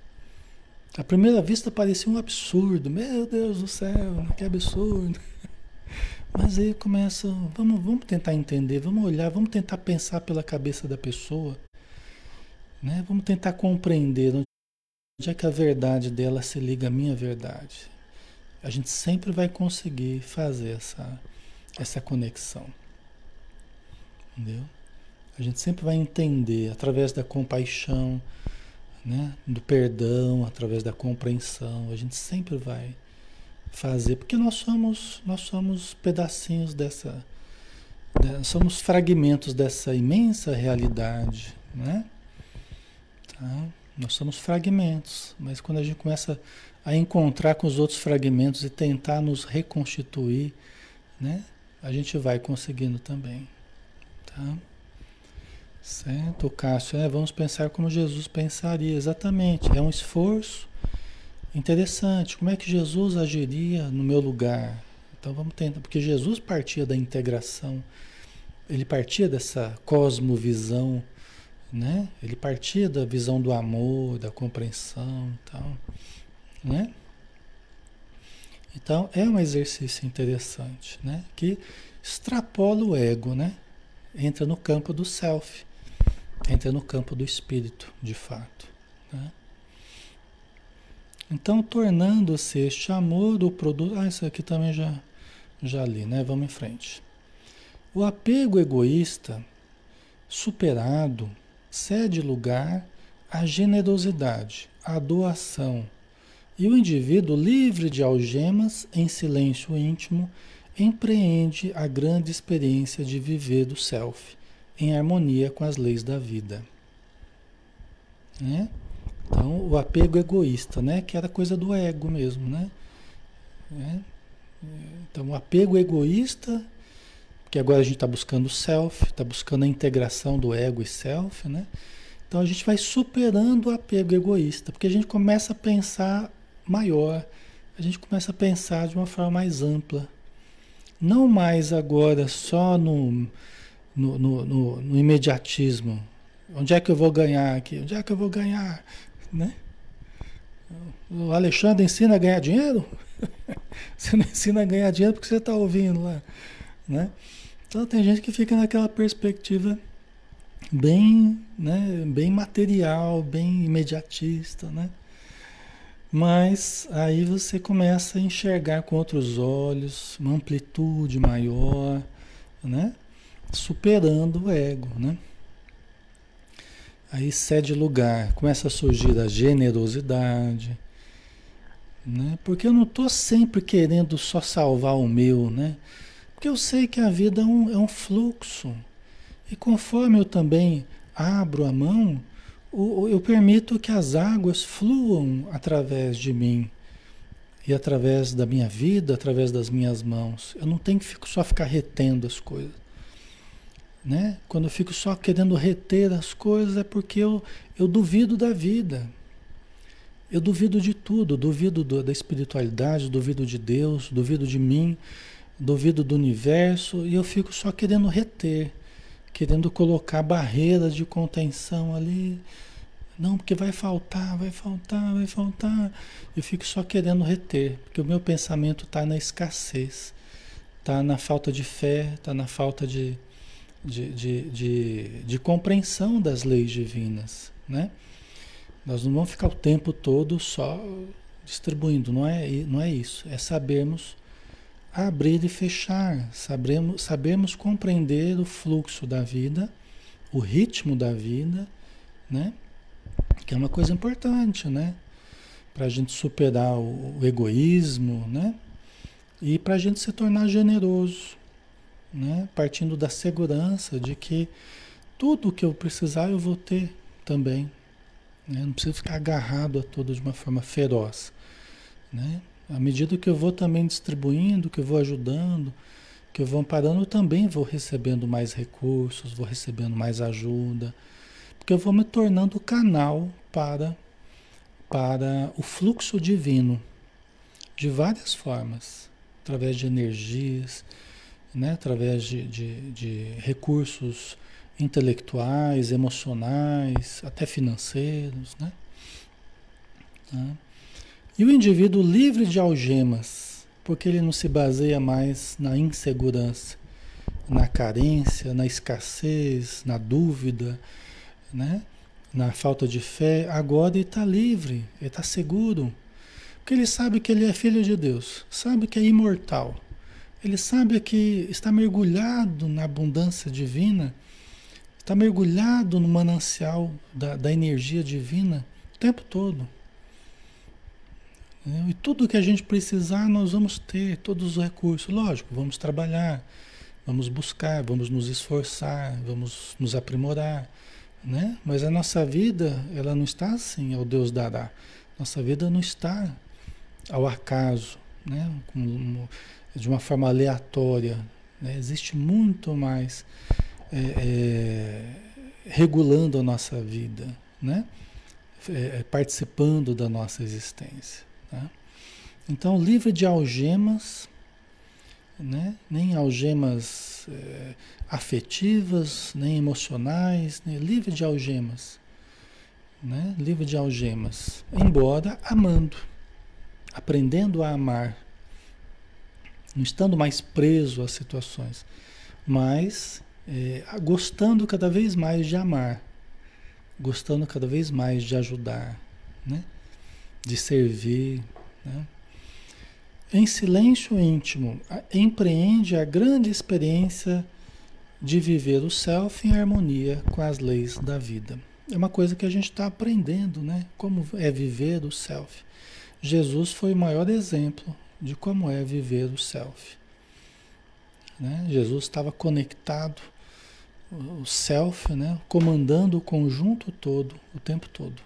Speaker 1: À primeira vista parecia um absurdo, meu Deus do céu, que absurdo. Mas aí começa, vamos, vamos tentar entender, vamos olhar, vamos tentar pensar pela cabeça da pessoa, né? Vamos tentar compreender onde é que a verdade dela se liga à minha verdade. A gente sempre vai conseguir fazer essa, essa conexão. Entendeu? A gente sempre vai entender através da compaixão, né? do perdão, através da compreensão. A gente sempre vai fazer, porque nós somos, nós somos pedacinhos dessa, né? somos fragmentos dessa imensa realidade, né? Tá? Nós somos fragmentos, mas quando a gente começa a encontrar com os outros fragmentos e tentar nos reconstituir, né? A gente vai conseguindo também, tá? Certo, Cássio, é, vamos pensar como Jesus pensaria, exatamente, é um esforço Interessante, como é que Jesus agiria no meu lugar? Então vamos tentar, porque Jesus partia da integração, ele partia dessa cosmovisão, né? Ele partia da visão do amor, da compreensão tal, né? Então é um exercício interessante, né? Que extrapola o ego, né? Entra no campo do self, entra no campo do espírito, de fato, né? Então, tornando-se este amor o produto. Ah, isso aqui também já, já li, né? Vamos em frente. O apego egoísta superado cede lugar à generosidade, à doação. E o indivíduo, livre de algemas, em silêncio íntimo, empreende a grande experiência de viver do self, em harmonia com as leis da vida. Né? Então, o apego egoísta, né? Que era coisa do ego mesmo, né? É. Então, o apego egoísta, que agora a gente está buscando o self, está buscando a integração do ego e self, né? Então, a gente vai superando o apego egoísta, porque a gente começa a pensar maior, a gente começa a pensar de uma forma mais ampla. Não mais agora só no, no, no, no, no imediatismo. Onde é que eu vou ganhar aqui? Onde é que eu vou ganhar? né? O Alexandre ensina a ganhar dinheiro? você não ensina a ganhar dinheiro porque você está ouvindo lá, né? Então tem gente que fica naquela perspectiva bem, né, bem material, bem imediatista, né? Mas aí você começa a enxergar com outros olhos, uma amplitude maior, né? Superando o ego, né? Aí cede lugar, começa a surgir a generosidade, né? Porque eu não estou sempre querendo só salvar o meu, né? Porque eu sei que a vida é um, é um fluxo. E conforme eu também abro a mão, eu permito que as águas fluam através de mim e através da minha vida, através das minhas mãos. Eu não tenho que só ficar retendo as coisas. Né? Quando eu fico só querendo reter as coisas é porque eu, eu duvido da vida. Eu duvido de tudo, duvido do, da espiritualidade, duvido de Deus, duvido de mim, duvido do universo e eu fico só querendo reter, querendo colocar barreiras de contenção ali. Não, porque vai faltar, vai faltar, vai faltar. Eu fico só querendo reter, porque o meu pensamento está na escassez, está na falta de fé, está na falta de, de, de, de, de compreensão das leis divinas, né? Nós não vamos ficar o tempo todo só distribuindo, não é, não é isso. É sabermos abrir e fechar, sabermos, sabermos compreender o fluxo da vida, o ritmo da vida, né? Que é uma coisa importante, né? Para a gente superar o, o egoísmo, né? E para a gente se tornar generoso, né? partindo da segurança de que tudo que eu precisar eu vou ter também. Né? Não preciso ficar agarrado a tudo de uma forma feroz. Né? À medida que eu vou também distribuindo, que eu vou ajudando, que eu vou amparando, eu também vou recebendo mais recursos, vou recebendo mais ajuda, porque eu vou me tornando canal para, para o fluxo divino, de várias formas, através de energias, né? através de, de, de recursos intelectuais, emocionais, até financeiros, né? Tá? E o indivíduo livre de algemas, porque ele não se baseia mais na insegurança, na carência, na escassez, na dúvida, né? na falta de fé, agora ele está livre, ele está seguro, porque ele sabe que ele é filho de Deus, sabe que é imortal, ele sabe que está mergulhado na abundância divina Está mergulhado no manancial da, da energia divina o tempo todo. E tudo que a gente precisar, nós vamos ter, todos os recursos. Lógico, vamos trabalhar, vamos buscar, vamos nos esforçar, vamos nos aprimorar. Né? Mas a nossa vida, ela não está assim, ao Deus dará. Nossa vida não está ao acaso, né? de uma forma aleatória. Né? Existe muito mais é, é, regulando a nossa vida, né? É, é, participando da nossa existência. Tá? Então, livre de algemas, né? nem algemas é, afetivas, nem emocionais, né? livre de algemas. Né? Livre de algemas, embora amando, aprendendo a amar, não estando mais preso às situações, mas é, gostando cada vez mais de amar, gostando cada vez mais de ajudar, né? De servir. Né? Em silêncio íntimo, empreende a grande experiência de viver o self em harmonia com as leis da vida. É uma coisa que a gente está aprendendo, né? Como é viver o self. Jesus foi o maior exemplo de como é viver o self. Né? Jesus estava conectado o self, né, comandando o conjunto todo, o tempo todo.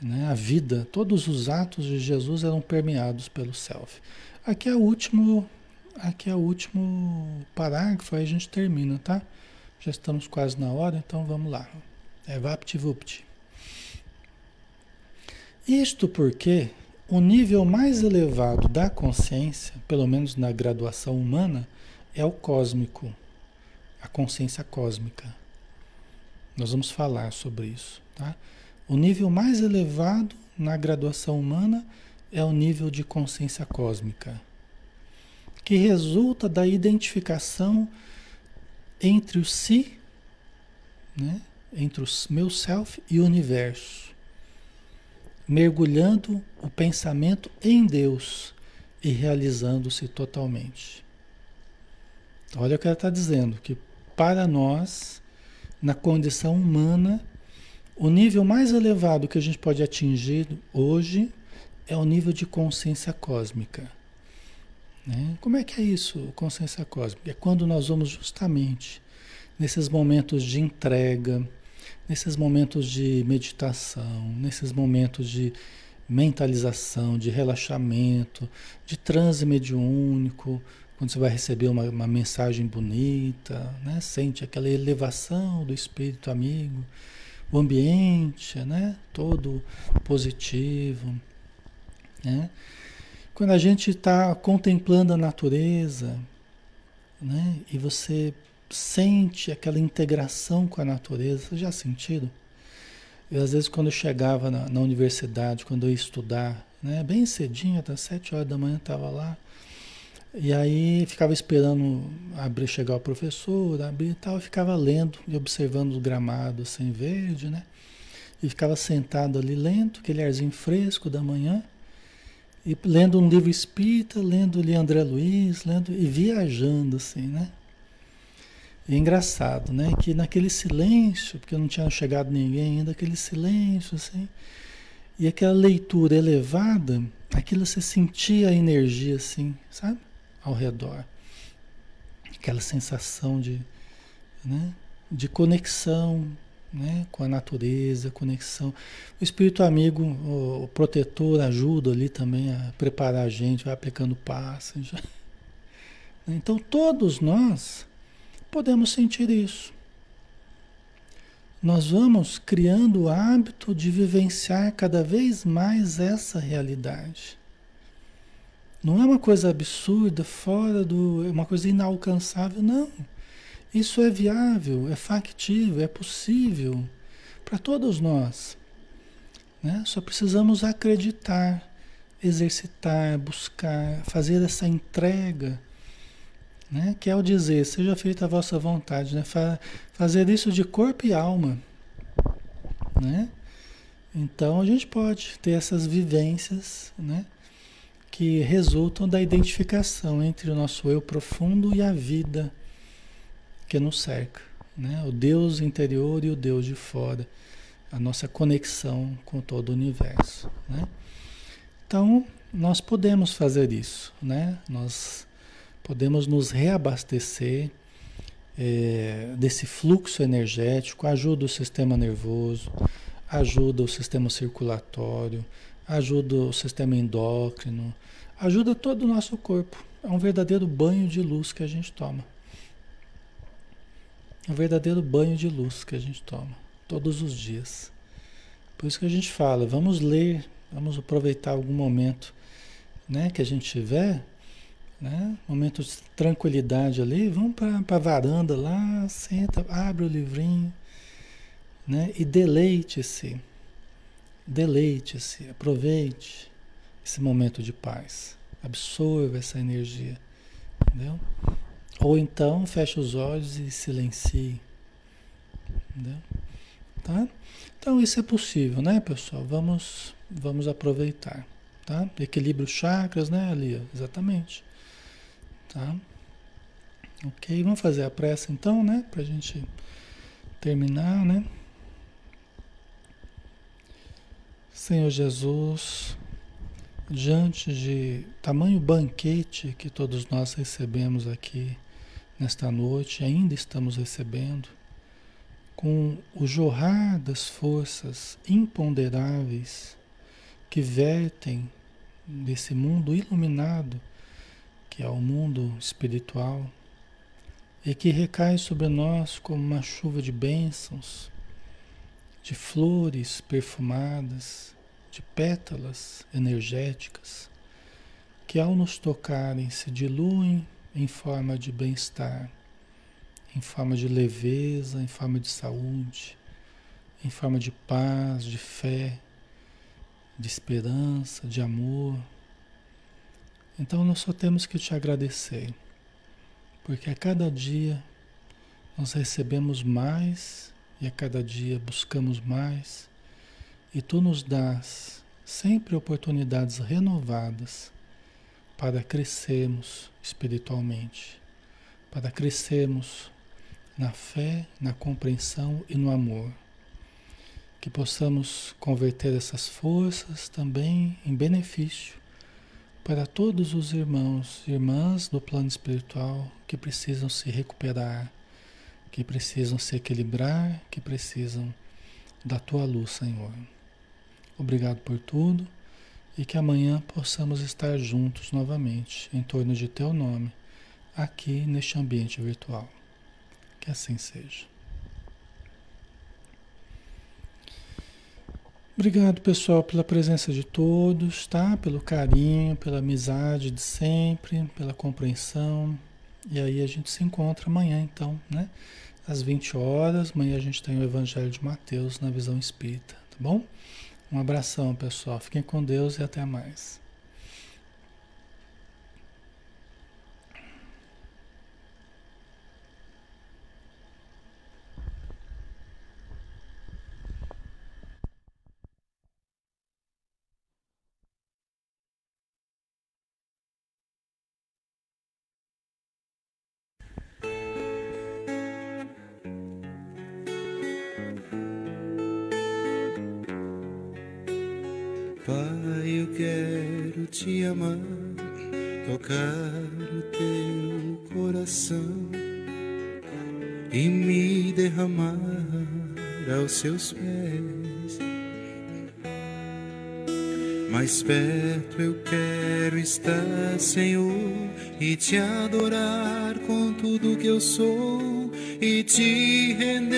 Speaker 1: Né? A vida, todos os atos de Jesus eram permeados pelo self. Aqui é o último, aqui é o último parágrafo, aí a gente termina, tá? Já estamos quase na hora, então vamos lá. É VaptVupt. Isto porque o nível mais elevado da consciência, pelo menos na graduação humana, é o cósmico a consciência cósmica. Nós vamos falar sobre isso. Tá? O nível mais elevado na graduação humana é o nível de consciência cósmica, que resulta da identificação entre o si, né? entre o meu self e o universo, mergulhando o pensamento em Deus e realizando-se totalmente. Olha o que ela está dizendo, que para nós, na condição humana, o nível mais elevado que a gente pode atingir hoje é o nível de consciência cósmica. Né? Como é que é isso, consciência cósmica? É quando nós vamos justamente nesses momentos de entrega, nesses momentos de meditação, nesses momentos de mentalização, de relaxamento, de transe mediúnico, quando você vai receber uma, uma mensagem bonita, né? sente aquela elevação do espírito amigo, o ambiente né? todo positivo. Né? Quando a gente está contemplando a natureza né? e você sente aquela integração com a natureza, vocês já sentiram? Eu, às vezes, quando eu chegava na, na universidade, quando eu ia estudar, né? bem cedinho, até sete horas da manhã, estava lá e aí ficava esperando abrir, chegar o professor, abrir e tal, ficava lendo e observando o gramado assim verde, né? E ficava sentado ali lendo, aquele arzinho fresco da manhã, e lendo um livro espírita, lendo ali André Luiz, lendo e viajando assim, né? E é engraçado, né? Que naquele silêncio, porque não tinha chegado ninguém ainda, aquele silêncio assim, e aquela leitura elevada, aquilo você sentia a energia assim, sabe? Ao redor. Aquela sensação de, né, de conexão, né? com a natureza, conexão. O espírito amigo, o, protetor, ajuda ali também a preparar a gente, vai aplicando passos. Já. Então todos nós podemos sentir isso. Nós vamos criando o hábito de vivenciar cada vez mais essa realidade. Não é uma coisa absurda, fora do. é uma coisa inalcançável, não. Isso é viável, é factível, é possível para todos nós. Né? Só precisamos acreditar, exercitar, buscar, fazer essa entrega, né? que é o dizer, seja feita a vossa vontade, né? Fa fazer isso de corpo e alma. Né? Então a gente pode ter essas vivências né? Que resultam da identificação entre o nosso eu profundo e a vida que nos cerca, né? O Deus interior e o Deus de fora, a nossa conexão com todo o universo, né? Então, nós podemos fazer isso, né? Nós podemos nos reabastecer é, desse fluxo energético, ajuda o sistema nervoso, ajuda o sistema circulatório, ajuda o sistema endócrino, ajuda todo o nosso corpo. É um verdadeiro banho de luz que a gente toma um verdadeiro banho de luz que a gente toma todos os dias. Por isso que a gente fala, vamos ler, vamos aproveitar algum momento né, que a gente tiver, né, momento de tranquilidade ali, vamos para a varanda lá, senta, abre o livrinho né, e deleite-se, deleite-se, aproveite esse momento de paz, absorva essa energia, entendeu? Ou então feche os olhos e silencie. Entendeu? Tá? Então isso é possível, né, pessoal? Vamos, vamos aproveitar. Tá? Equilíbrio chakras, né, ali, exatamente. Tá? Ok, vamos fazer a pressa então, né? Pra gente terminar, né? Senhor Jesus, diante de tamanho banquete que todos nós recebemos aqui nesta noite, ainda estamos recebendo, com o jorrar das forças imponderáveis que vertem desse mundo iluminado, que é o mundo espiritual, e que recai sobre nós como uma chuva de bênçãos, de flores perfumadas, de pétalas energéticas, que ao nos tocarem se diluem em forma de bem-estar, em forma de leveza, em forma de saúde, em forma de paz, de fé, de esperança, de amor. Então nós só temos que te agradecer, porque a cada dia nós recebemos mais e a cada dia buscamos mais, e tu nos dás sempre oportunidades renovadas para crescermos espiritualmente, para crescermos na fé, na compreensão e no amor. Que possamos converter essas forças também em benefício para todos os irmãos e irmãs do plano espiritual que precisam se recuperar, que precisam se equilibrar, que precisam da tua luz, Senhor. Obrigado por tudo e que amanhã possamos estar juntos novamente em torno de teu nome, aqui neste ambiente virtual. Que assim seja. Obrigado, pessoal, pela presença de todos, tá? Pelo carinho, pela amizade de sempre, pela compreensão. E aí a gente se encontra amanhã, então, né? Às 20 horas. Amanhã a gente tem o Evangelho de Mateus na visão espírita, tá bom? Um abração, pessoal. Fiquem com Deus e até mais.
Speaker 2: E te adorar com tudo que eu sou e te render